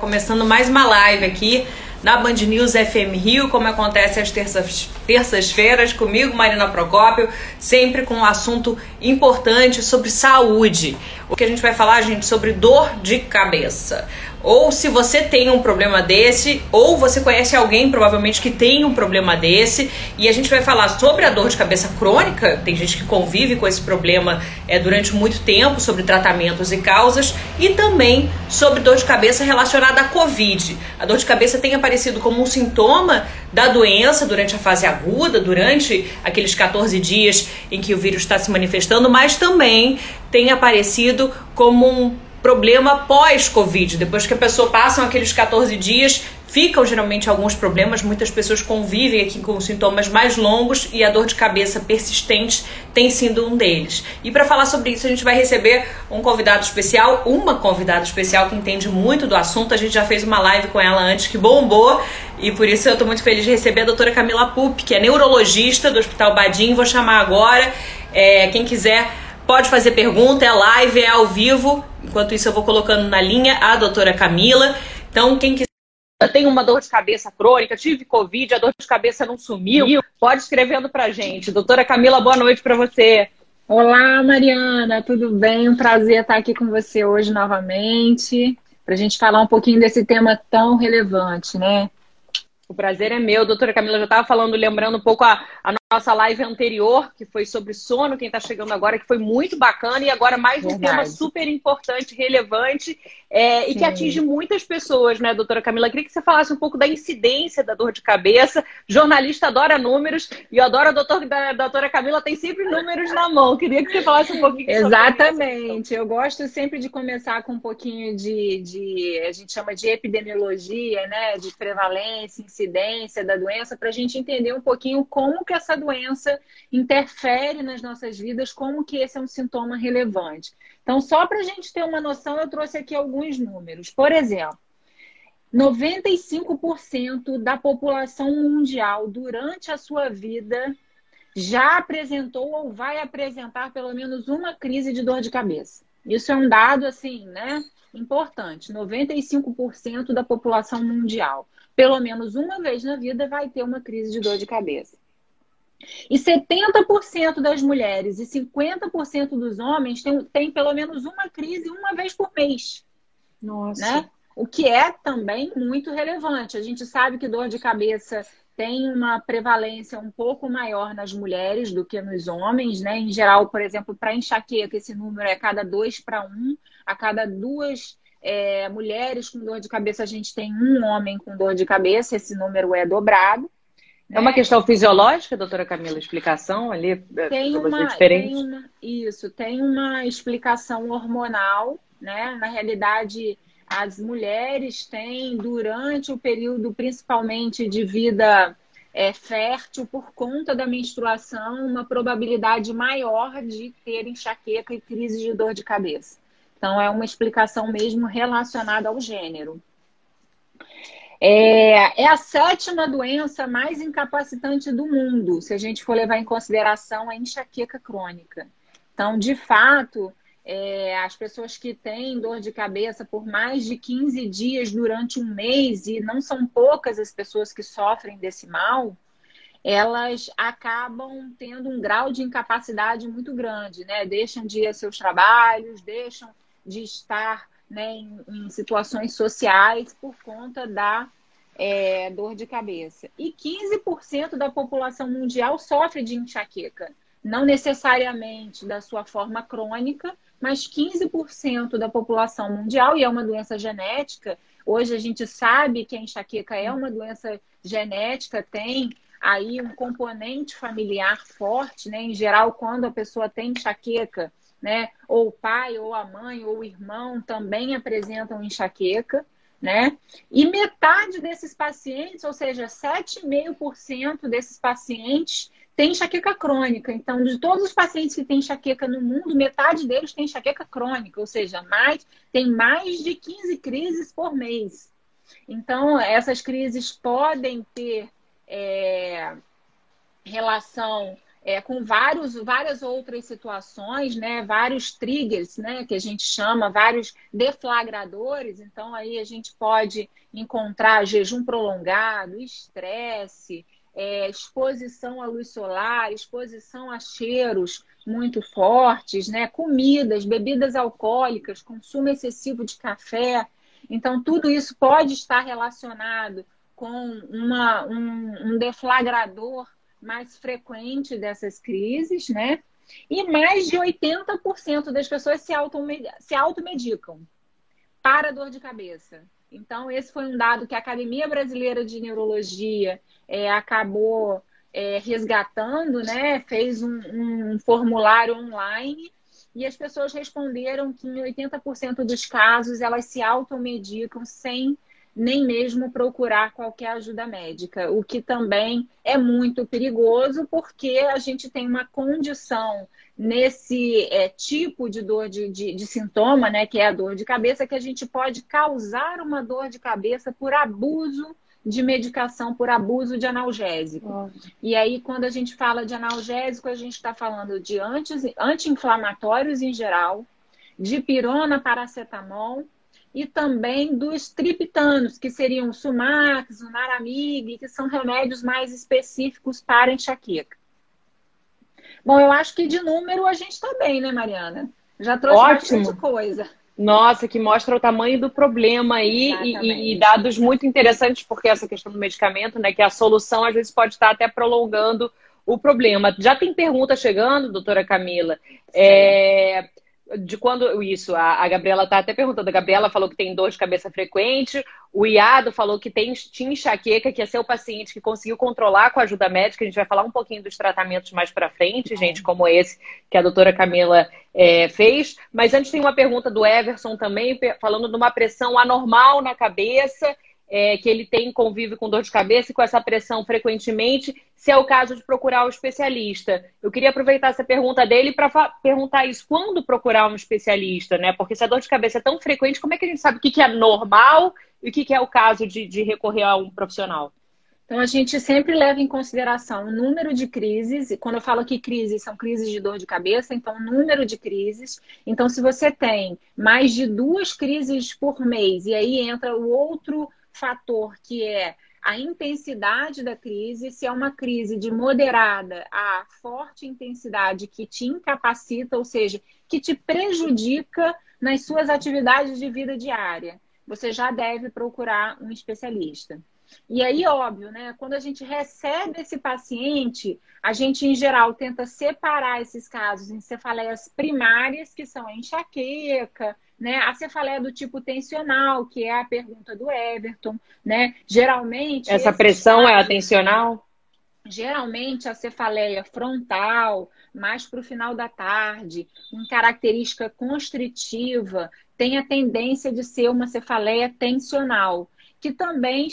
Começando mais uma live aqui na Band News FM Rio, como acontece às terças-feiras, comigo, Marina Procópio, sempre com um assunto importante sobre saúde. O que a gente vai falar, gente, sobre dor de cabeça ou se você tem um problema desse, ou você conhece alguém provavelmente que tem um problema desse, e a gente vai falar sobre a dor de cabeça crônica. Tem gente que convive com esse problema é, durante muito tempo, sobre tratamentos e causas, e também sobre dor de cabeça relacionada à Covid. A dor de cabeça tem aparecido como um sintoma da doença durante a fase aguda, durante aqueles 14 dias em que o vírus está se manifestando, mas também tem aparecido como um problema pós-Covid. Depois que a pessoa passa aqueles 14 dias, ficam geralmente alguns problemas. Muitas pessoas convivem aqui com sintomas mais longos e a dor de cabeça persistente tem sido um deles. E para falar sobre isso, a gente vai receber um convidado especial, uma convidada especial que entende muito do assunto. A gente já fez uma live com ela antes que bombou e por isso eu estou muito feliz de receber a doutora Camila Pup, que é neurologista do Hospital Badim. Vou chamar agora. É, quem quiser pode fazer pergunta, é live, é ao vivo. Enquanto isso, eu vou colocando na linha a doutora Camila. Então, quem quiser. Tem uma dor de cabeça crônica, tive Covid, a dor de cabeça não sumiu. Pode escrevendo pra gente. Doutora Camila, boa noite para você. Olá, Mariana, tudo bem? Um prazer estar aqui com você hoje novamente, para a gente falar um pouquinho desse tema tão relevante, né? O prazer é meu, doutora Camila. Já estava falando, lembrando um pouco a, a nossa live anterior, que foi sobre sono, quem está chegando agora, que foi muito bacana, e agora mais um tema super importante, relevante, é, e que atinge muitas pessoas, né, doutora Camila? Queria que você falasse um pouco da incidência da dor de cabeça. Jornalista adora números, e eu adoro a doutora, Camila, tem sempre números na mão. Queria que você falasse um pouquinho Exatamente. Eu gosto sempre de começar com um pouquinho de, de, a gente chama de epidemiologia, né, de prevalência, incidência da doença, para a gente entender um pouquinho como que essa doença interfere nas nossas vidas, como que esse é um sintoma relevante. Então, só para a gente ter uma noção, eu trouxe aqui alguns números. Por exemplo, 95% da população mundial durante a sua vida já apresentou ou vai apresentar pelo menos uma crise de dor de cabeça. Isso é um dado assim, né? Importante. 95% da população mundial, pelo menos uma vez na vida, vai ter uma crise de dor de cabeça. E 70% das mulheres e 50% dos homens têm, têm pelo menos uma crise uma vez por mês. Nossa. Né? O que é também muito relevante. A gente sabe que dor de cabeça tem uma prevalência um pouco maior nas mulheres do que nos homens, né? Em geral, por exemplo, para enxaqueca, esse número é cada dois para um, a cada duas é, mulheres com dor de cabeça, a gente tem um homem com dor de cabeça, esse número é dobrado. É uma questão fisiológica, doutora Camila, explicação ali? É, tem uma, diferente? Tem uma, isso, tem uma explicação hormonal, né? Na realidade, as mulheres têm, durante o período, principalmente de vida é, fértil, por conta da menstruação, uma probabilidade maior de ter enxaqueca e crise de dor de cabeça. Então, é uma explicação mesmo relacionada ao gênero. É, é, a sétima doença mais incapacitante do mundo, se a gente for levar em consideração a enxaqueca crônica. Então, de fato, é, as pessoas que têm dor de cabeça por mais de 15 dias durante um mês, e não são poucas as pessoas que sofrem desse mal, elas acabam tendo um grau de incapacidade muito grande, né? Deixam de ir a seus trabalhos, deixam de estar né, em, em situações sociais por conta da é, dor de cabeça. E 15% da população mundial sofre de enxaqueca. Não necessariamente da sua forma crônica, mas 15% da população mundial, e é uma doença genética. Hoje a gente sabe que a enxaqueca é uma doença genética, tem aí um componente familiar forte, né? Em geral, quando a pessoa tem enxaqueca, né? Ou o pai, ou a mãe, ou o irmão também apresentam enxaqueca, né? E metade desses pacientes, ou seja, 7,5% desses pacientes tem enxaqueca crônica. Então, de todos os pacientes que têm enxaqueca no mundo, metade deles tem enxaqueca crônica, ou seja, mais tem mais de 15 crises por mês. Então, essas crises podem ter é, relação é, com vários, várias outras situações, né, vários triggers, né, que a gente chama, vários deflagradores. Então, aí a gente pode encontrar jejum prolongado, estresse, é, exposição à luz solar, exposição a cheiros muito fortes, né, comidas, bebidas alcoólicas, consumo excessivo de café. Então, tudo isso pode estar relacionado com uma, um, um deflagrador mais frequente dessas crises, né? E mais de 80% das pessoas se, automedicam, se automedicam para dor de cabeça. Então, esse foi um dado que a Academia Brasileira de Neurologia é, acabou é, resgatando, né? Fez um, um formulário online e as pessoas responderam que em 80% dos casos elas se automedicam sem nem mesmo procurar qualquer ajuda médica, o que também é muito perigoso, porque a gente tem uma condição nesse é, tipo de dor de, de, de, sintoma, né, que é a dor de cabeça, que a gente pode causar uma dor de cabeça por abuso de medicação, por abuso de analgésico. E aí, quando a gente fala de analgésico, a gente está falando de anti-inflamatórios em geral, de pirona, paracetamol e também dos triptanos, que seriam o Sumax, o Naramig, que são remédios mais específicos para enxaqueca. Bom, eu acho que de número a gente está bem, né, Mariana? Já trouxe Ótimo. bastante coisa. Nossa, que mostra o tamanho do problema aí e, e, dados muito interessantes, porque essa questão do medicamento, né, que a solução às vezes pode estar até prolongando o problema. Já tem pergunta chegando, doutora Camila. É, de quando isso, a, a Gabriela está até perguntando. A Gabriela falou que tem dor de cabeça frequente, o Iado falou que tem, tinha enxaqueca, que é seu paciente que conseguiu controlar com a ajuda médica. A gente vai falar um pouquinho dos tratamentos mais para frente, gente, como esse que a doutora Camila é, fez. Mas antes tem uma pergunta do Everson também, falando de uma pressão anormal na cabeça é, que ele tem convive com dor de cabeça e com essa pressão frequentemente, se é o caso de procurar um especialista. Eu queria aproveitar essa pergunta dele para perguntar isso, quando procurar um especialista, né? Porque se a dor de cabeça é tão frequente, como é que a gente sabe o que, que é normal e o que, que é o caso de, de recorrer a um profissional? Então, a gente sempre leva em consideração o número de crises. E quando eu falo que crises, são crises de dor de cabeça, então, o número de crises. Então, se você tem mais de duas crises por mês, e aí entra o outro fator que é a intensidade da crise, se é uma crise de moderada a forte intensidade que te incapacita, ou seja, que te prejudica nas suas atividades de vida diária, você já deve procurar um especialista. E aí, óbvio, né? Quando a gente recebe esse paciente, a gente, em geral, tenta separar esses casos em cefaleias primárias, que são a enxaqueca, né? A cefaleia do tipo tensional, que é a pergunta do Everton, né? Geralmente. Essa pressão casos, é atencional? Geralmente a cefaleia frontal, mais para o final da tarde, com característica constritiva, tem a tendência de ser uma cefaleia tensional, que também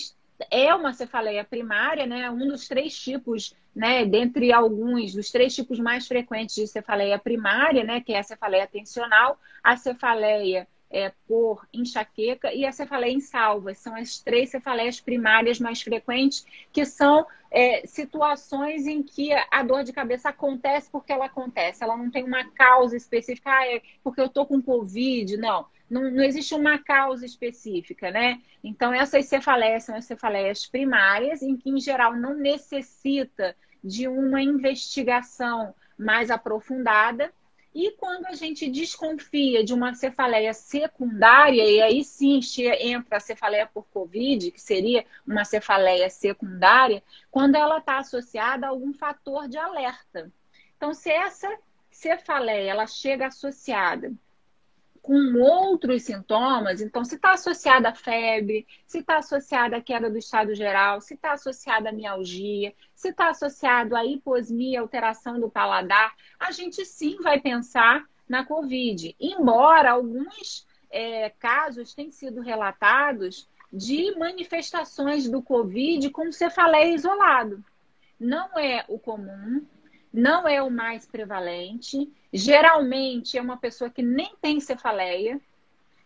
é uma cefaleia primária, né? Um dos três tipos, né? Dentre alguns dos três tipos mais frequentes de cefaleia primária, né? Que é a cefaleia tensional, a cefaleia é, por enxaqueca e a cefaleia em salvas. São as três cefaleias primárias mais frequentes, que são é, situações em que a dor de cabeça acontece porque ela acontece. Ela não tem uma causa específica, ah, é porque eu tô com Covid. Não não, não existe uma causa específica, né? Então, essas cefaleias são as cefaleias primárias, em que, em geral, não necessita de uma investigação mais aprofundada. E quando a gente desconfia de uma cefaleia secundária, e aí sim entra a cefaleia por Covid, que seria uma cefaleia secundária, quando ela está associada a algum fator de alerta. Então, se essa cefaleia ela chega associada com outros sintomas, então se está associada à febre, se está associada à queda do estado geral, se está associada à mialgia, se está associado à hiposmia, alteração do paladar, a gente sim vai pensar na COVID. Embora alguns é, casos tenham sido relatados de manifestações do COVID com cefaleia isolado. Não é o comum, não é o mais prevalente. Geralmente é uma pessoa que nem tem cefaleia.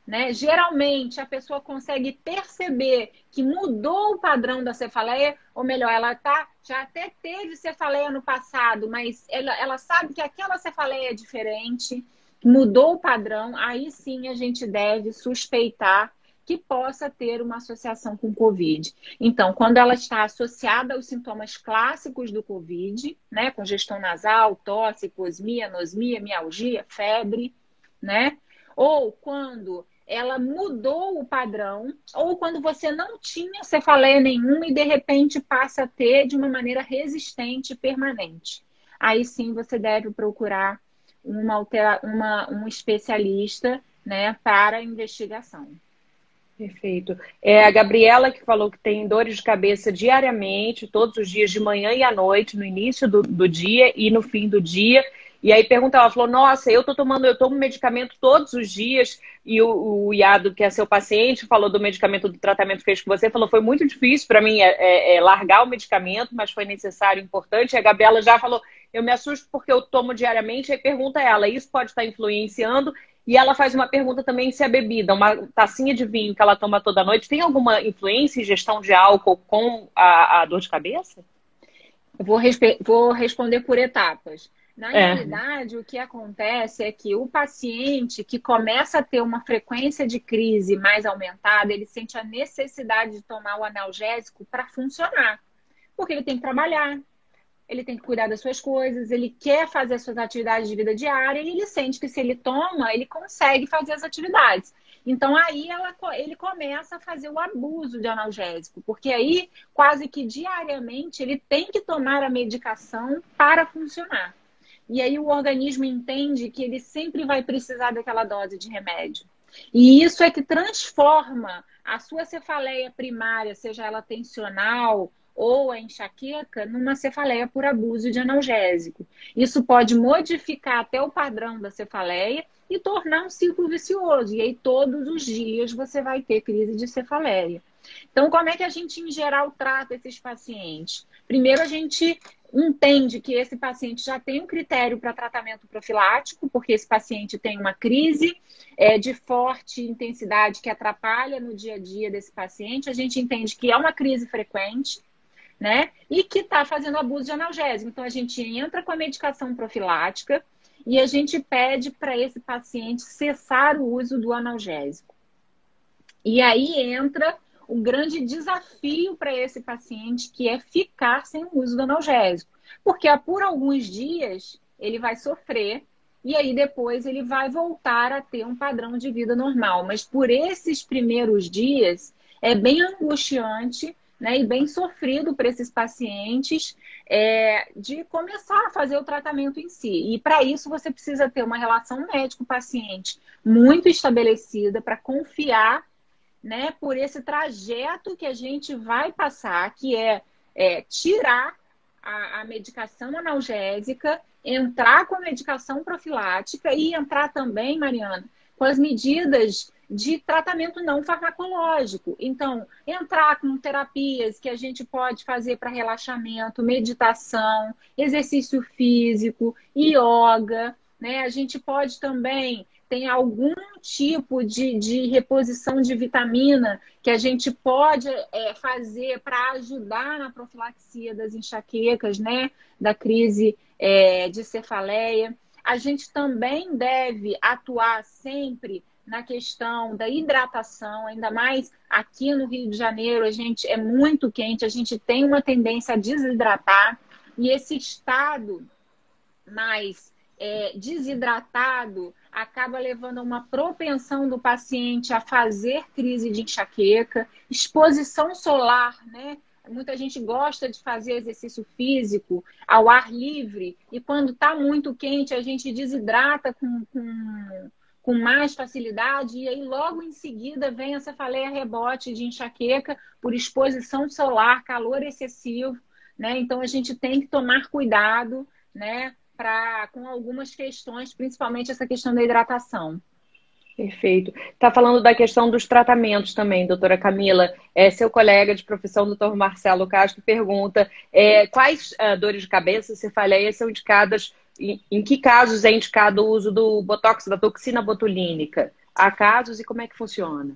né? Geralmente a pessoa consegue perceber que mudou o padrão da cefaleia, ou melhor, ela tá, já até teve cefaleia no passado, mas ela, ela sabe que aquela cefaleia é diferente, mudou o padrão, aí sim a gente deve suspeitar que possa ter uma associação com Covid. Então, quando ela está associada aos sintomas clássicos do Covid, né, congestão nasal, tosse, cosmia, anosmia, mialgia, febre, né? Ou quando ela mudou o padrão, ou quando você não tinha cefaleia nenhuma e de repente passa a ter de uma maneira resistente e permanente. Aí sim você deve procurar uma, uma um especialista né, para investigação. Perfeito. É a Gabriela que falou que tem dores de cabeça diariamente, todos os dias, de manhã e à noite, no início do, do dia e no fim do dia. E aí pergunta, ela falou, nossa, eu tô tomando, eu tomo medicamento todos os dias, e o, o Iado, que é seu paciente, falou do medicamento do tratamento que fez com você, falou, foi muito difícil para mim é, é, é, largar o medicamento, mas foi necessário, importante. E a Gabriela já falou, eu me assusto porque eu tomo diariamente, aí pergunta ela, isso pode estar influenciando? E ela faz uma pergunta também se a bebida, uma tacinha de vinho que ela toma toda noite, tem alguma influência em gestão de álcool com a, a dor de cabeça? Vou, vou responder por etapas. Na é. realidade, o que acontece é que o paciente que começa a ter uma frequência de crise mais aumentada, ele sente a necessidade de tomar o analgésico para funcionar. Porque ele tem que trabalhar, ele tem que cuidar das suas coisas, ele quer fazer as suas atividades de vida diária e ele sente que se ele toma, ele consegue fazer as atividades. Então aí ela, ele começa a fazer o abuso de analgésico, porque aí quase que diariamente ele tem que tomar a medicação para funcionar. E aí o organismo entende que ele sempre vai precisar daquela dose de remédio. E isso é que transforma a sua cefaleia primária, seja ela tensional ou a enxaqueca numa cefaleia por abuso de analgésico. Isso pode modificar até o padrão da cefaleia e tornar um ciclo vicioso. E aí, todos os dias, você vai ter crise de cefaleia. Então, como é que a gente, em geral, trata esses pacientes? Primeiro, a gente entende que esse paciente já tem um critério para tratamento profilático, porque esse paciente tem uma crise é, de forte intensidade que atrapalha no dia a dia desse paciente. A gente entende que é uma crise frequente, né? E que está fazendo abuso de analgésico. Então, a gente entra com a medicação profilática e a gente pede para esse paciente cessar o uso do analgésico. E aí entra o grande desafio para esse paciente, que é ficar sem o uso do analgésico. Porque por alguns dias ele vai sofrer e aí depois ele vai voltar a ter um padrão de vida normal. Mas por esses primeiros dias é bem angustiante né, e bem sofrido para esses pacientes é, de começar a fazer o tratamento em si. E para isso você precisa ter uma relação médico-paciente muito estabelecida para confiar né, por esse trajeto que a gente vai passar, que é, é tirar a, a, medicação analgésica, entrar com a medicação profilática e entrar também, Mariana, com as medidas de tratamento não farmacológico. Então, entrar com terapias que a gente pode fazer para relaxamento, meditação, exercício físico, yoga, né? A gente pode também tem algum tipo de, de reposição de vitamina que a gente pode é, fazer para ajudar na profilaxia das enxaquecas, né? Da crise é, de cefaleia. A gente também deve atuar sempre na questão da hidratação, ainda mais aqui no Rio de Janeiro, a gente é muito quente, a gente tem uma tendência a desidratar, e esse estado mais é, desidratado acaba levando a uma propensão do paciente a fazer crise de enxaqueca, exposição solar, né? Muita gente gosta de fazer exercício físico ao ar livre, e quando está muito quente, a gente desidrata com, com com mais facilidade, e aí logo em seguida vem a cefaleia rebote de enxaqueca por exposição solar, calor excessivo, né? Então a gente tem que tomar cuidado, né, pra, com algumas questões, principalmente essa questão da hidratação. Perfeito. Está falando da questão dos tratamentos também, doutora Camila. É, seu colega de profissão, doutor Marcelo Castro, pergunta é, quais uh, dores de cabeça, cefaleias são indicadas em, que casos é indicado o uso do botox, da toxina botulínica? há casos e como é que funciona?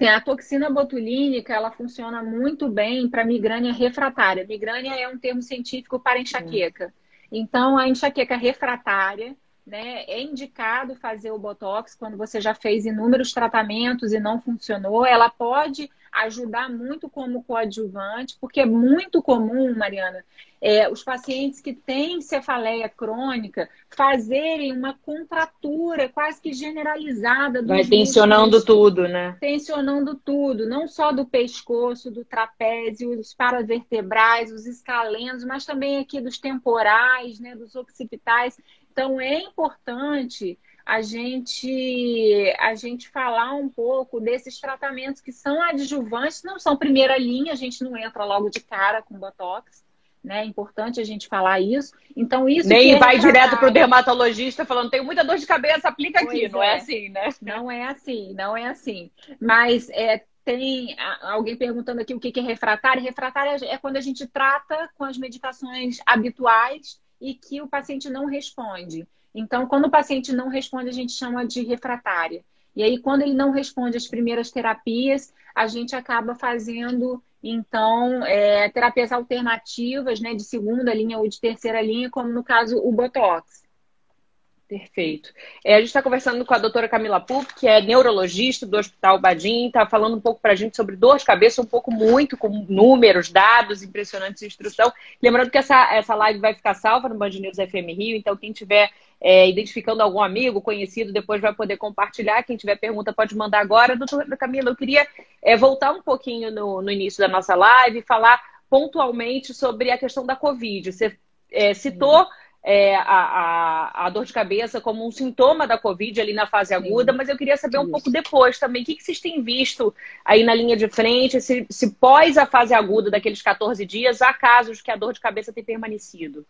A toxina botulínica ela funciona muito bem para migrânia refratária. Migrânia é um termo científico para enxaqueca. Então, a enxaqueca refratária, né, é indicado fazer o botox quando você já fez inúmeros tratamentos e não funcionou. Ela pode ajudar muito como coadjuvante, porque é muito comum, Mariana, é, os pacientes que têm cefaleia crônica fazerem uma contratura quase que generalizada. Vai tensionando músculos, tudo, né? Tensionando tudo, não só do pescoço, do trapézio, dos paravertebrais, os escalendos, mas também aqui dos temporais, né, dos occipitais. Então, é importante a gente a gente falar um pouco desses tratamentos que são adjuvantes, não são primeira linha, a gente não entra logo de cara com botox, né? É importante a gente falar isso. Então isso nem é vai direto para o dermatologista falando tenho muita dor de cabeça, aplica pois aqui, não é. é assim, né? Não é assim, não é assim. Mas é, tem alguém perguntando aqui o que é refratário. Refratário é quando a gente trata com as medicações habituais e que o paciente não responde. Então, quando o paciente não responde, a gente chama de refratária. E aí, quando ele não responde às primeiras terapias, a gente acaba fazendo, então, é, terapias alternativas, né, de segunda linha ou de terceira linha, como no caso o Botox. Perfeito. É, a gente está conversando com a doutora Camila Pup, que é neurologista do Hospital Badim, está falando um pouco para a gente sobre dor de cabeça, um pouco muito, com números, dados impressionantes, instrução. Lembrando que essa, essa live vai ficar salva no Band News FM Rio, então quem tiver é, identificando algum amigo, conhecido, depois vai poder compartilhar. Quem tiver pergunta pode mandar agora. Doutora Camila, eu queria é, voltar um pouquinho no, no, início da nossa live e falar pontualmente sobre a questão da Covid. Você é, citou é, a, a, a, dor de cabeça como um sintoma da Covid ali na fase aguda, mas eu queria saber um Isso. pouco depois também. O que, que vocês têm visto aí na linha de frente? Se, se pós a fase aguda daqueles 14 dias, há casos que a dor de cabeça tem permanecido?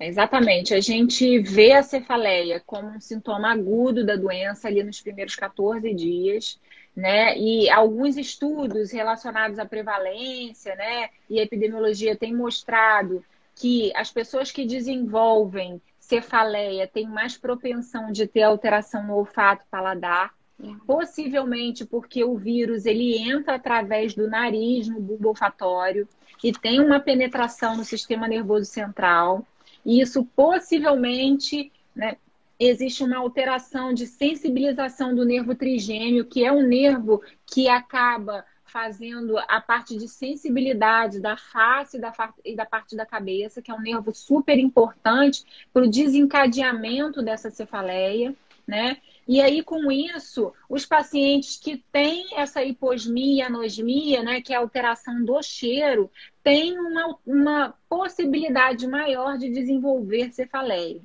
Exatamente. A gente vê a cefaleia como um sintoma agudo da doença ali nos primeiros 14 dias. Né? E alguns estudos relacionados à prevalência, né, e epidemiologia têm mostrado que as pessoas que desenvolvem cefaleia têm mais propensão de ter alteração no olfato paladar, possivelmente porque o vírus ele entra através do nariz no bulbo olfatório e tem uma penetração no sistema nervoso central. E isso possivelmente né, existe uma alteração de sensibilização do nervo trigêmeo, que é um nervo que acaba fazendo a parte de sensibilidade da face e da parte da cabeça, que é um nervo super importante para o desencadeamento dessa cefaleia, né? E aí, com isso, os pacientes que têm essa hiposmia, anosmia, né, que é a alteração do cheiro, têm uma, uma possibilidade maior de desenvolver cefaleia.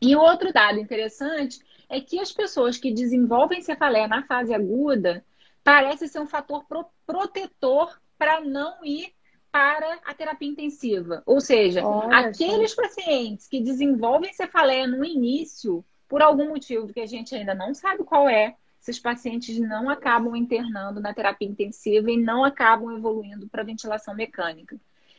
E outro dado interessante é que as pessoas que desenvolvem cefaleia na fase aguda, parece ser um fator pro protetor para não ir para a terapia intensiva. Ou seja, Olha, aqueles pacientes que desenvolvem cefaleia no início, por algum motivo que a gente ainda não sabe qual é, esses pacientes não acabam internando na terapia intensiva e não acabam evoluindo para ventilação mecânica.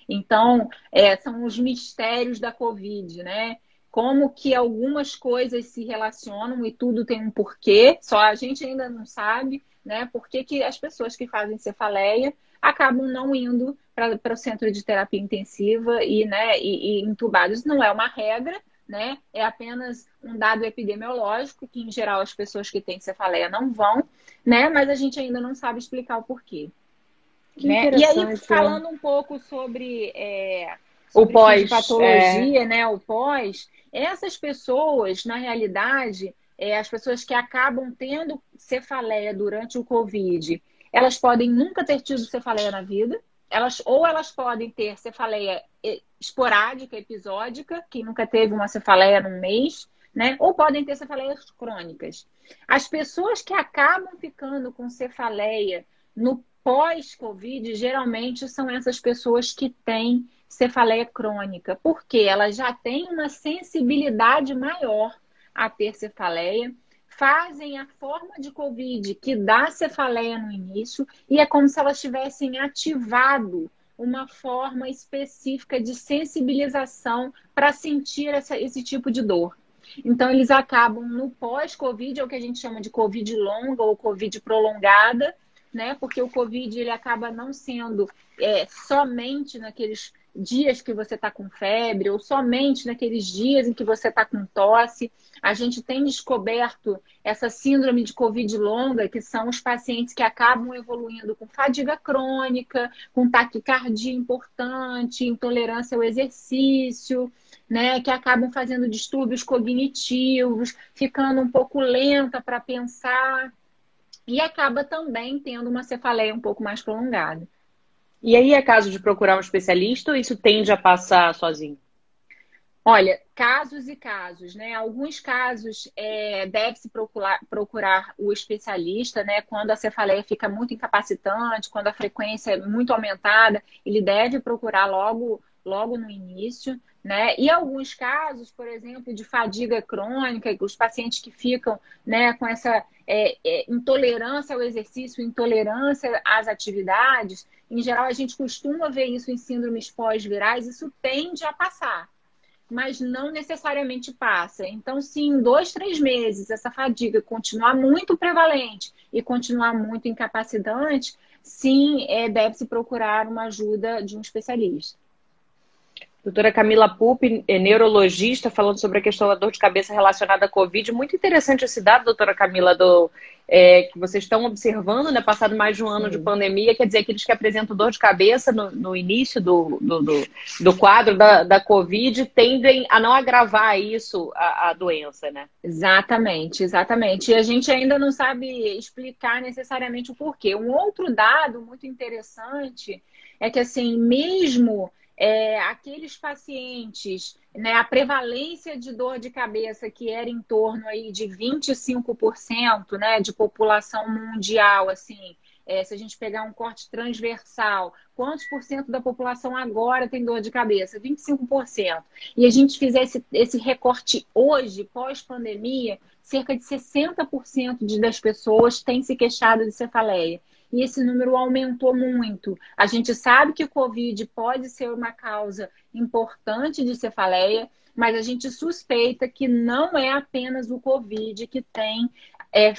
Então, é, são os mistérios da Covid, né? Como que algumas coisas se relacionam e tudo tem um porquê, só a gente ainda não sabe né? Por que, que as pessoas que fazem cefaleia acabam não indo para o centro de terapia intensiva e, né, e, e entubados. Não é uma regra, né? É apenas um dado epidemiológico que, em geral, as pessoas que têm cefaleia não vão, né? Mas a gente ainda não sabe explicar o porquê. Né? E aí, falando um pouco sobre, é, sobre o pós, patologia, é... né? O pós, essas pessoas, na realidade, é, as pessoas que acabam tendo cefaleia durante o Covid, elas podem nunca ter tido cefaleia na vida, elas, ou elas podem ter cefaleia esporádica, episódica, quem nunca teve uma cefaleia num mês, né? Ou podem ter cefaleias crônicas. As pessoas que acabam ficando com cefaleia no pós-Covid, geralmente são essas pessoas que têm cefaleia crônica, porque elas já têm uma sensibilidade maior a ter cefaleia, fazem a forma de Covid que dá cefaleia no início e é como se elas tivessem ativado uma forma específica de sensibilização para sentir essa, esse tipo de dor. Então, eles acabam no pós-Covid, é o que a gente chama de Covid longa ou Covid prolongada, né? Porque o Covid ele acaba não sendo é, somente naqueles dias que você está com febre ou somente naqueles dias em que você está com tosse. A gente tem descoberto essa síndrome de Covid longa, que são os pacientes que acabam evoluindo com fadiga crônica, com taquicardia importante, intolerância ao exercício, né, que acabam fazendo distúrbios cognitivos, ficando um pouco lenta para pensar e acaba também tendo uma cefaleia um pouco mais prolongada. E aí é caso de procurar um especialista ou isso tende a passar sozinho? Olha, casos e casos, né? Alguns casos é, deve-se procurar, procurar o especialista, né? Quando a cefaleia fica muito incapacitante, quando a frequência é muito aumentada, ele deve procurar logo, logo no início. Né? E alguns casos, por exemplo, de fadiga crônica, os pacientes que ficam né, com essa é, é, intolerância ao exercício, intolerância às atividades, em geral a gente costuma ver isso em síndromes pós-virais, isso tende a passar, mas não necessariamente passa. Então, se em dois, três meses essa fadiga continuar muito prevalente e continuar muito incapacitante, sim, é, deve-se procurar uma ajuda de um especialista. Doutora Camila Pupi, é neurologista, falando sobre a questão da dor de cabeça relacionada à Covid. Muito interessante esse dado, doutora Camila, do, é, que vocês estão observando, né? Passado mais de um ano Sim. de pandemia, quer dizer, aqueles que apresentam dor de cabeça no, no início do, do, do, do, quadro da, da Covid tendem a não agravar isso, a, a doença, né? Exatamente, exatamente. E a gente ainda não sabe explicar necessariamente o porquê. Um outro dado muito interessante é que, assim, mesmo é, aqueles pacientes, né, a prevalência de dor de cabeça que era em torno aí de 25% né, de população mundial, assim, é, se a gente pegar um corte transversal, quantos por cento da população agora tem dor de cabeça? 25%. E a gente fizer esse, recorte hoje, pós-pandemia, cerca de 60% de, das pessoas têm se queixado de cefaleia e esse número aumentou muito. A gente sabe que o Covid pode ser uma causa importante de cefaleia, mas a gente suspeita que não é apenas o Covid que tem, é,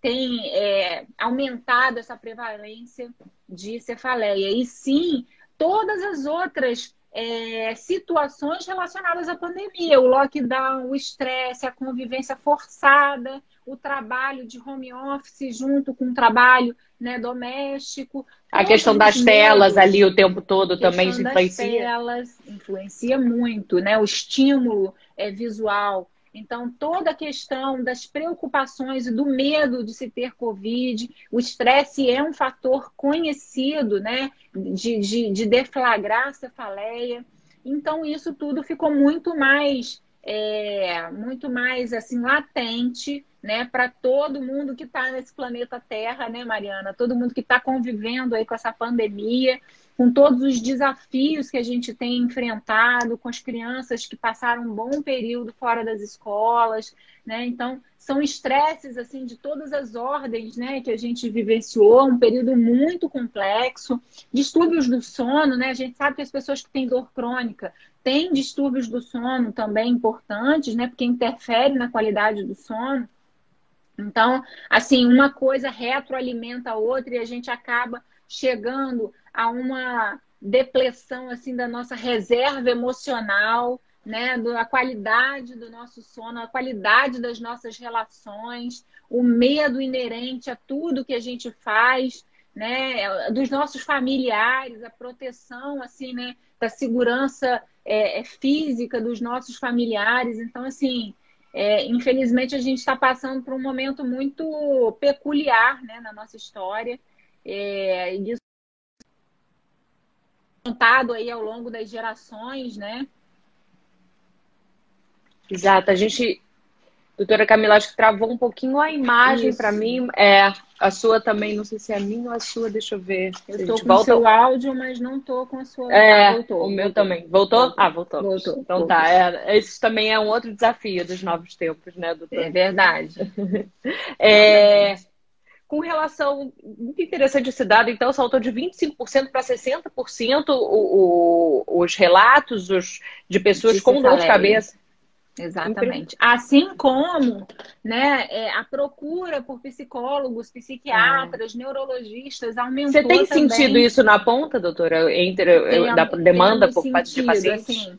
tem é, aumentado essa prevalência de cefaleia, e sim todas as outras é, situações relacionadas à pandemia, o lockdown, o estresse, a convivência forçada, o trabalho de home office junto com o trabalho né, doméstico. A questão das telas ali o tempo todo também influencia. telas influencia muito, né? O estímulo é, visual. Então, toda a questão das preocupações e do medo de se ter Covid, o estresse é um fator conhecido, né, de, de, de deflagrar a cefaleia. Então, isso tudo ficou muito mais, é, muito mais assim, latente né, para todo mundo que está nesse planeta Terra, né, Mariana? Todo mundo que está convivendo aí com essa pandemia, com todos os desafios que a gente tem enfrentado, com as crianças que passaram um bom período fora das escolas, né? Então, são estresses assim de todas as ordens, né, que a gente vivenciou, um período muito complexo, distúrbios do sono, né? A gente sabe que as pessoas que têm dor crônica têm distúrbios do sono também importantes, né, porque interfere na qualidade do sono. Então, assim, uma coisa retroalimenta a outra e a gente acaba chegando a uma depressão assim da nossa reserva emocional, né, da qualidade do nosso sono, a qualidade das nossas relações, o medo inerente a tudo que a gente faz, né, dos nossos familiares, a proteção assim, né, da segurança é, é física dos nossos familiares. Então, assim, é, infelizmente, a gente está passando por um momento muito peculiar né, na nossa história. É, e isso contado aí ao longo das gerações, né? Exato. A gente Doutora Camila, acho que travou um pouquinho a imagem para mim. É, a sua também, não sei se é a minha ou a sua, deixa eu ver. Eu estou com volta... o seu áudio, mas não estou com a sua. É, ah, voltou, o meu voltou. também. Voltou? voltou? Ah, voltou. voltou então voltou. tá. É, esse também é um outro desafio dos novos tempos, né, doutora? É verdade. é, com relação. Muito interessante esse dado, então, saltou de 25% para 60% o, o, os relatos os, de pessoas de com dor de cabeça. Exatamente. Assim como né, é, a procura por psicólogos, psiquiatras, neurologistas aumentou. Você tem também. sentido isso na ponta, doutora, entre tem, da demanda por sentido, de pacientes? Assim,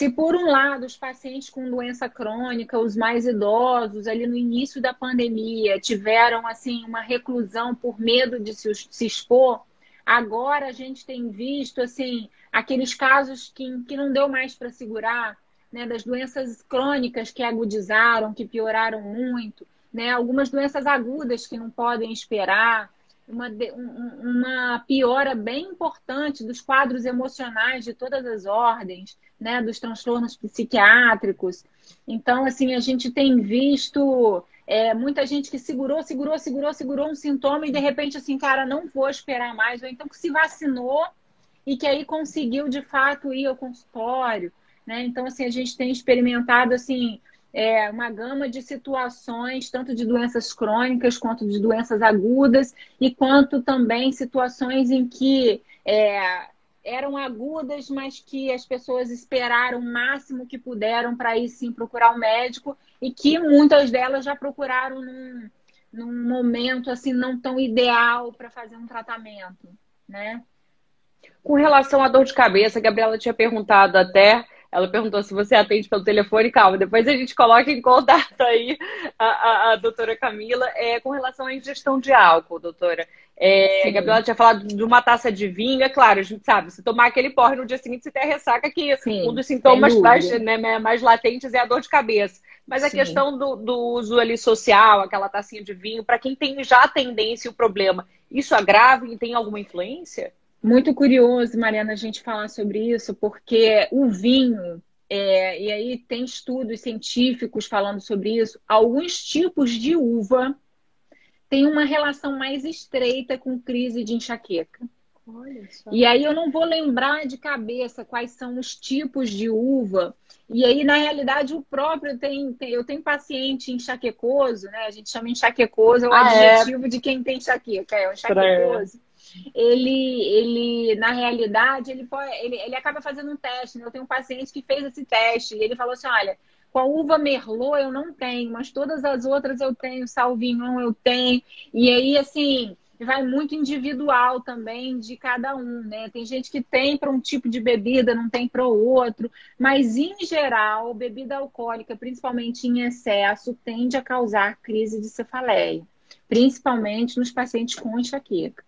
se por um lado os pacientes com doença crônica, os mais idosos, ali no início da pandemia, tiveram assim uma reclusão por medo de se, expor, agora a gente tem visto assim aqueles casos que, que não deu mais para segurar né, das doenças crônicas que agudizaram, que pioraram muito, né, algumas doenças agudas que não podem esperar, uma, uma piora bem importante dos quadros emocionais de todas as ordens, né, dos transtornos psiquiátricos. Então, assim, a gente tem visto é, muita gente que segurou, segurou, segurou, segurou um sintoma e de repente, assim, cara, não vou esperar mais, ou então que se vacinou e que aí conseguiu de fato ir ao consultório. Né? Então, assim, a gente tem experimentado assim, é, uma gama de situações, tanto de doenças crônicas quanto de doenças agudas, e quanto também situações em que é, eram agudas, mas que as pessoas esperaram o máximo que puderam para ir sim procurar o um médico, e que muitas delas já procuraram num, num momento assim não tão ideal para fazer um tratamento, né? Com relação à dor de cabeça, a Gabriela tinha perguntado até ela perguntou se você atende pelo telefone. Calma, depois a gente coloca em contato aí a, a, a doutora Camila é, com relação à ingestão de álcool, doutora. É, a Gabriela tinha falado de uma taça de vinho, é claro, a gente sabe, se tomar aquele porre no dia seguinte, você tem a ressaca, que Sim, um dos sintomas mais, né, mais latentes é a dor de cabeça. Mas a Sim. questão do, do, uso ali social, aquela tacinha de vinho, para quem tem já a tendência e o problema, isso agrava e tem alguma influência? Muito curioso, Mariana, a gente falar sobre isso, porque o vinho, é, e aí tem estudos científicos falando sobre isso, alguns tipos de uva têm uma relação mais estreita com crise de enxaqueca. E aí eu não vou lembrar de cabeça quais são os tipos de uva. E aí, na realidade, o próprio tem, tem eu tenho paciente enxaquecoso, né? A gente chama enxaquecoso, é o ah, é? adjetivo é? de quem tem enxaqueca, é o enxaquecoso ele, ele na realidade, ele, pode, ele, ele acaba fazendo um teste. Né? Eu tenho um paciente que fez esse teste e ele falou assim: olha, com a uva Merlot eu não tenho, mas todas as outras eu tenho, Salvignon eu tenho. E aí, assim, vai muito individual também de cada um, né? Tem gente que tem para um tipo de bebida, não tem para o outro, mas em geral, bebida alcoólica, principalmente em excesso, tende a causar crise de cefaleia, principalmente nos pacientes com enxaqueca.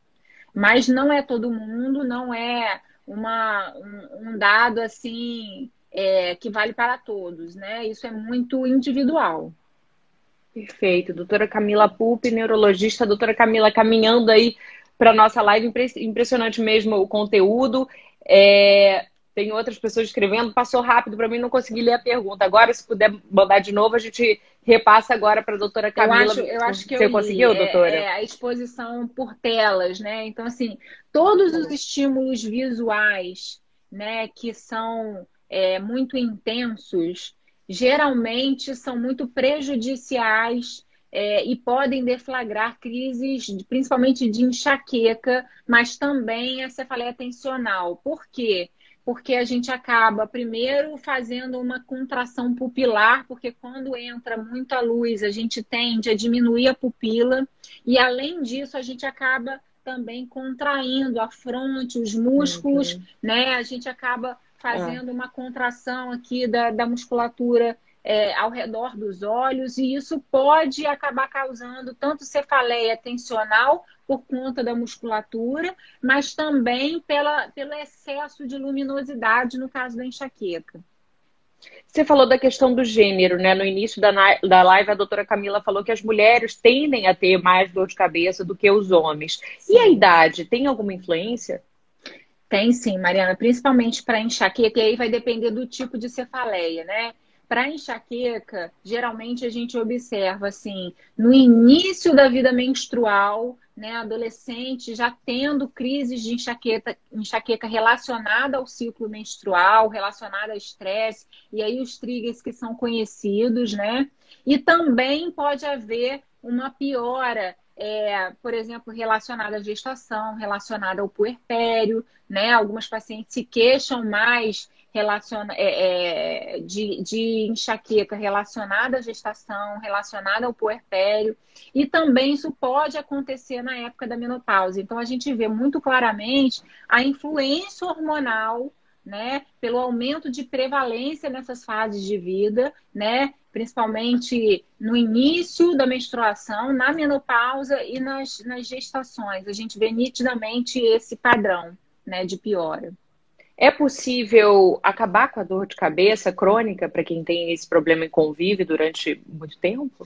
Mas não é todo mundo, não é uma, um, um dado assim é, que vale para todos, né? Isso é muito individual. Perfeito. Doutora Camila Pupi, neurologista. Doutora Camila, caminhando aí para nossa live, impressionante mesmo o conteúdo. É, tem outras pessoas escrevendo, passou rápido para mim, não consegui ler a pergunta. Agora, se puder mandar de novo, a gente repassa agora para a doutora Camila. Eu acho, eu acho que Você eu conseguiu, li. doutora? É, é, a exposição por telas, né? Então, assim, todos os estímulos visuais, né, que são é, muito intensos, geralmente são muito prejudiciais é, e podem deflagrar crises, principalmente de enxaqueca, mas também a cefaleia tensional. Por quê? porque a gente acaba primeiro fazendo uma contração pupilar, porque quando entra muita luz, a gente tende a diminuir a pupila, e além disso, a gente acaba também contraindo a fronte, os músculos, okay. né? A gente acaba fazendo é. uma contração aqui da, da musculatura é, ao redor dos olhos, e isso pode acabar causando tanto cefaleia tensional por conta da musculatura, mas também pela, pelo excesso de luminosidade no caso da enxaqueca. Você falou da questão do gênero, né? No início da, da live, a doutora Camila falou que as mulheres tendem a ter mais dor de cabeça do que os homens. Sim. E a idade, tem alguma influência? Tem sim, Mariana, principalmente para enxaqueca, e aí vai depender do tipo de cefaleia, né? Para enxaqueca, geralmente a gente observa assim, no início da vida menstrual, né, adolescente já tendo crises de enxaqueca, enxaqueca relacionada ao ciclo menstrual, relacionada ao estresse, e aí os triggers que são conhecidos, né? E também pode haver uma piora é, por exemplo, relacionada à gestação, relacionada ao puerpério, né? Algumas pacientes se queixam mais relaciona, é, é, de, de enxaqueca relacionada à gestação, relacionada ao puerpério, e também isso pode acontecer na época da menopausa. Então, a gente vê muito claramente a influência hormonal né, pelo aumento de prevalência nessas fases de vida, né, principalmente no início da menstruação, na menopausa e nas, nas gestações. A gente vê nitidamente esse padrão, né, de piora. É possível acabar com a dor de cabeça crônica para quem tem esse problema e convive durante muito tempo?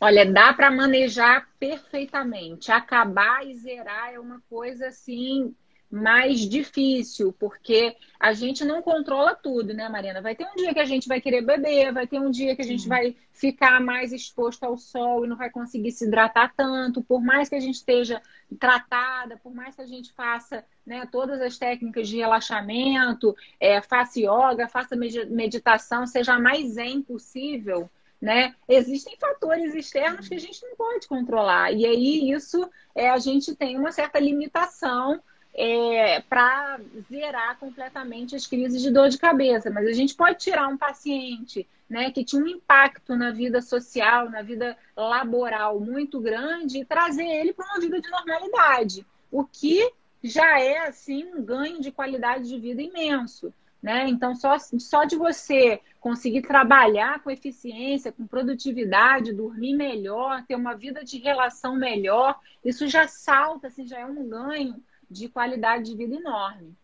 Olha, dá para manejar perfeitamente. Acabar e zerar é uma coisa assim mais difícil, porque a gente não controla tudo, né, Marina? Vai ter um dia que a gente vai querer beber, vai ter um dia que a gente uhum. vai ficar mais exposto ao sol e não vai conseguir se hidratar tanto, por mais que a gente esteja tratada, por mais que a gente faça né, todas as técnicas de relaxamento, é, faça yoga, faça meditação, seja mais zen possível, né? Existem fatores externos que a gente não pode controlar. E aí isso é a gente tem uma certa limitação é, para zerar completamente as crises de dor de cabeça. Mas a gente pode tirar um paciente né, que tinha um impacto na vida social, na vida laboral muito grande e trazer ele para uma vida de normalidade, o que já é assim um ganho de qualidade de vida imenso. Né? Então, só, só de você conseguir trabalhar com eficiência, com produtividade, dormir melhor, ter uma vida de relação melhor, isso já salta, assim, já é um ganho de qualidade de vida enorme.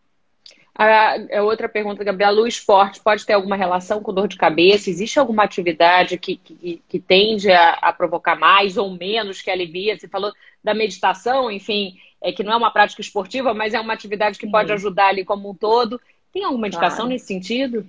A, a outra pergunta, Gabriela, o esporte pode ter alguma relação com dor de cabeça? Existe alguma atividade que, que, que tende a, a, provocar mais ou menos, que alivia? Você falou da meditação, enfim, é que não é uma prática esportiva, mas é uma atividade que pode ajudar ali como um todo. Tem alguma indicação claro. nesse sentido?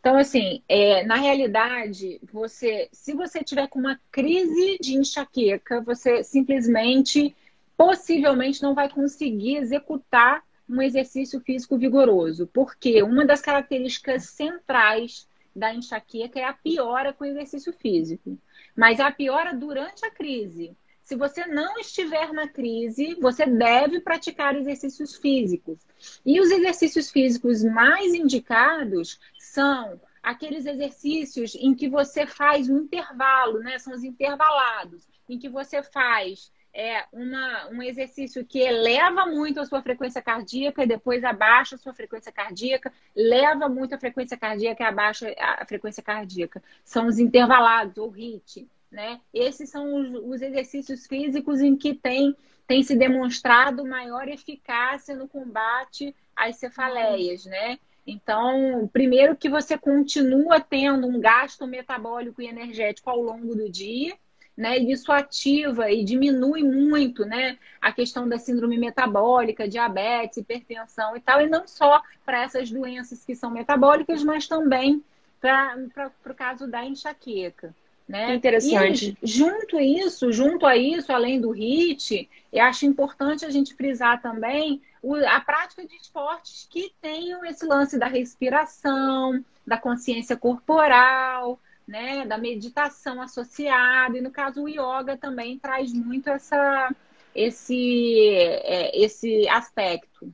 Então, assim, é, na realidade, você, se você tiver com uma crise de enxaqueca, você simplesmente possivelmente não vai conseguir executar um exercício físico vigoroso, porque uma das características centrais da enxaqueca é a piora com o exercício físico. Mas a piora durante a crise. Se você não estiver na crise, você deve praticar exercícios físicos. E os exercícios físicos mais indicados são aqueles exercícios em que você faz um intervalo, né? São os intervalados, em que você faz é uma, um exercício que eleva muito a sua frequência cardíaca e depois abaixa a sua frequência cardíaca, leva muito a frequência cardíaca e abaixa a frequência cardíaca. São os intervalados, ou HIIT, né? Esses são os, os exercícios físicos em que tem, tem se demonstrado maior eficácia no combate às cefaleias, né? Então, primeiro que você continua tendo um gasto metabólico e energético ao longo do dia, né? E isso ativa e diminui muito, né? A questão da síndrome metabólica, diabetes, hipertensão e tal, e não só para essas doenças que são metabólicas, mas também para o caso da enxaqueca. Né? Interessante. E junto a isso, junto a isso, além do HIT, eu acho importante a gente frisar também a prática de esportes que tenham esse lance da respiração, da consciência corporal, né, da meditação associada, e no caso o yoga também traz muito essa, esse, é, esse aspecto.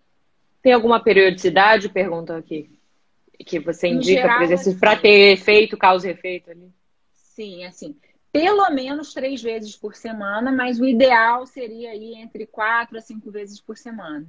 Tem alguma periodicidade, pergunta aqui, que você indica para exercício para ter efeito, causa e efeito ali? Sim, assim, pelo menos três vezes por semana, mas o ideal seria aí entre quatro a cinco vezes por semana.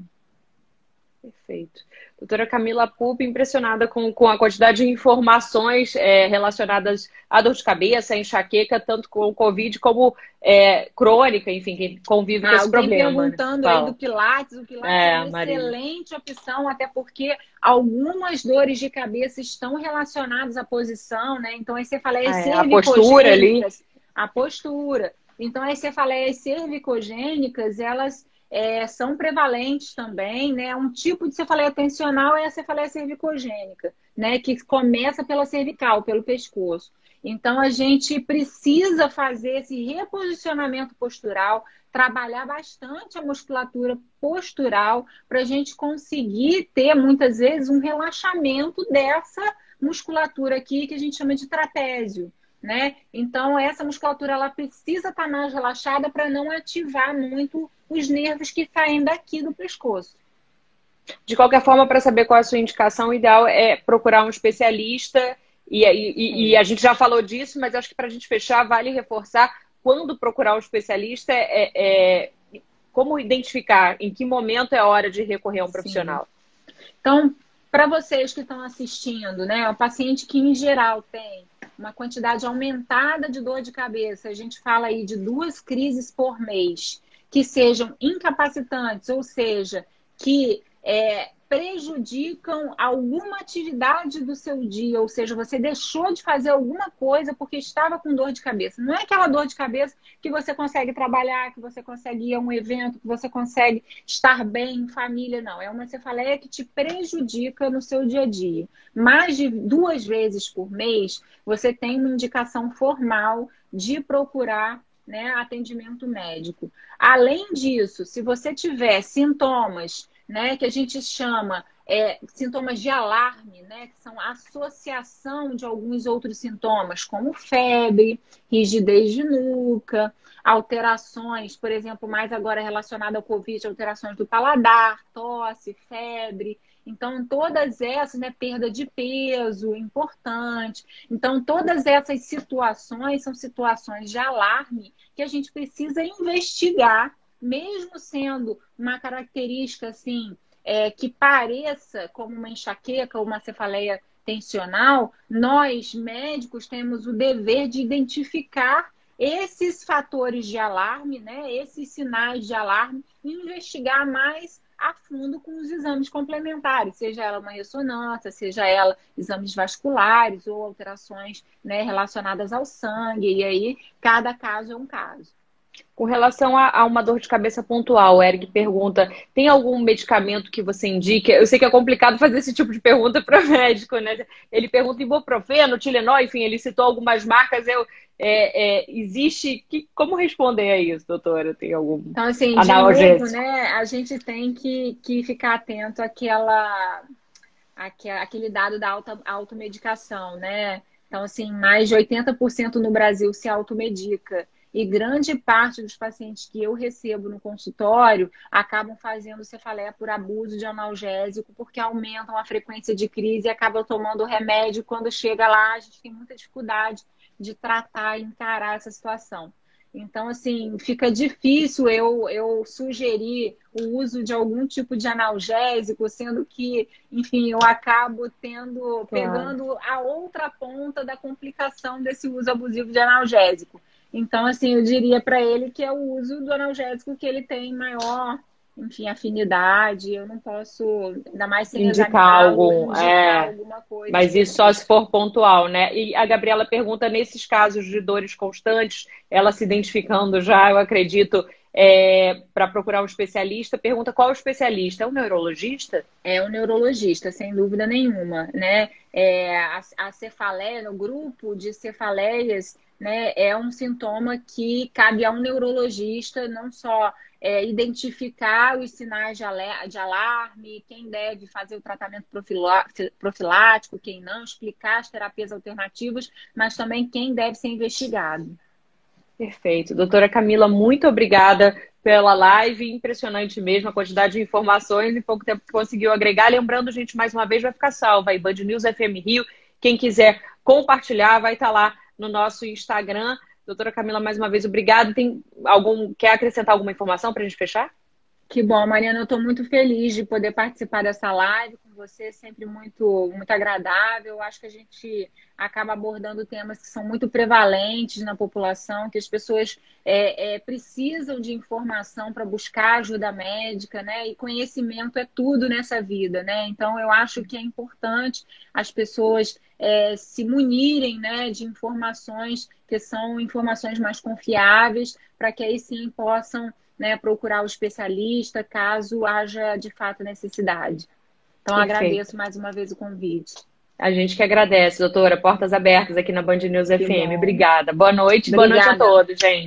Perfeito. Doutora Camila Pup, impressionada com, com a quantidade de informações é, relacionadas à dor de cabeça, à enxaqueca, tanto com o Covid como é, crônica, enfim, que convive ah, com esse problema. Né? perguntando aí do Pilates, o Pilates é, é uma Marina. excelente opção, até porque algumas dores de cabeça estão relacionadas à posição, né? Então, aí você fala, é, é a postura ali. A postura. Então, aí você fala, as cervicogênicas, elas é, são prevalentes também, né? Um tipo de cefaleia tensional é a cefaleia cervicogênica, né? Que começa pela cervical, pelo pescoço. Então, a gente precisa fazer esse reposicionamento postural, trabalhar bastante a musculatura postural para a gente conseguir ter, muitas vezes, um relaxamento dessa musculatura aqui que a gente chama de trapézio né? Então, essa musculatura ela precisa estar tá mais relaxada para não ativar muito os nervos que saem daqui do pescoço. De qualquer forma, para saber qual é a sua indicação, o ideal é procurar um especialista. E, e, e a gente já falou disso, mas acho que para a gente fechar, vale reforçar quando procurar um especialista é, é, como identificar em que momento é hora de recorrer a um profissional. Sim. Então, para vocês que estão assistindo, né, o paciente que em geral tem uma quantidade aumentada de dor de cabeça, a gente fala aí de duas crises por mês, que sejam incapacitantes, ou seja, que é, prejudicam alguma atividade do seu dia, ou seja, você deixou de fazer alguma coisa porque estava com dor de cabeça. Não é aquela dor de cabeça que você consegue trabalhar, que você consegue ir a um evento, que você consegue estar bem em família, não. É uma cefaleia que te prejudica no seu dia a dia. Mais de duas vezes por mês, você tem uma indicação formal de procurar né, atendimento médico. Além disso, se você tiver sintomas né, que a gente chama é, sintomas de alarme, né, que são associação de alguns outros sintomas, como febre, rigidez de nuca, alterações, por exemplo, mais agora relacionada ao Covid, alterações do paladar, tosse, febre. Então, todas essas, né, perda de peso, importante. Então, todas essas situações são situações de alarme que a gente precisa investigar mesmo sendo uma característica assim é, que pareça como uma enxaqueca ou uma cefaleia tensional, nós médicos temos o dever de identificar esses fatores de alarme, né, esses sinais de alarme, e investigar mais a fundo com os exames complementares, seja ela uma ressonância, seja ela exames vasculares ou alterações né, relacionadas ao sangue, e aí cada caso é um caso. Com relação a, a, uma dor de cabeça pontual, o Eric pergunta: tem algum medicamento que você indica? Eu sei que é complicado fazer esse tipo de pergunta para médico, né? Ele pergunta ibuprofeno, Tilenol, enfim, ele citou algumas marcas. Eu, é, é, existe. Que, como responder a isso, doutora? Tem algum então, assim, analgésico? De novo, né, a gente tem que, que ficar atento àquela, àquela, àquele dado da alta, automedicação, né? Então, assim, mais de 80% no Brasil se automedica. E grande parte dos pacientes que eu recebo no consultório acabam fazendo cefaleia por abuso de analgésico, porque aumentam a frequência de crise e acabam tomando remédio. Quando chega lá, a gente tem muita dificuldade de tratar e encarar essa situação. Então, assim, fica difícil eu, eu sugerir o uso de algum tipo de analgésico, sendo que, enfim, eu acabo tendo, pegando a outra ponta da complicação desse uso abusivo de analgésico. Então, assim, eu diria para ele que é o uso do analgésico que ele tem maior, enfim, afinidade. Eu não posso, ainda mais sem indicar, algum, indicar é, alguma coisa. Mas isso só se for pontual, né? E a Gabriela pergunta, nesses casos de dores constantes, ela se identificando já, eu acredito, é, para procurar um especialista, pergunta qual o especialista? É um neurologista? É um neurologista, sem dúvida nenhuma, né? É, a, a cefaleia, o grupo de cefaleias né, é um sintoma que cabe a um neurologista não só é, identificar os sinais de, de, alarme, quem deve fazer o tratamento profilático, quem não, explicar as terapias alternativas, mas também quem deve ser investigado. Perfeito. Doutora Camila, muito obrigada pela live. Impressionante mesmo a quantidade de informações e pouco tempo que conseguiu agregar. Lembrando, gente, mais uma vez, vai ficar salva aí, Band News FM Rio. Quem quiser compartilhar, vai estar lá no nosso Instagram. Doutora Camila, mais uma vez, obrigada. Tem algum quer acrescentar alguma informação para a gente fechar? Que bom, Mariana, eu estou muito feliz de poder participar dessa live com você, sempre muito, muito agradável. Acho que a gente acaba abordando temas que são muito prevalentes na população, que as pessoas é, é, precisam de informação para buscar ajuda médica, né? E conhecimento é tudo nessa vida, né? Então eu acho que é importante as pessoas é, se munirem né, de informações que são informações mais confiáveis, para que aí sim possam né, procurar o especialista caso haja de fato necessidade. Então, Perfeito. agradeço mais uma vez o convite. A gente que agradece, doutora. Portas abertas aqui na Band News que FM. Bom. Obrigada. Boa noite. Obrigada. Boa noite a todos, gente.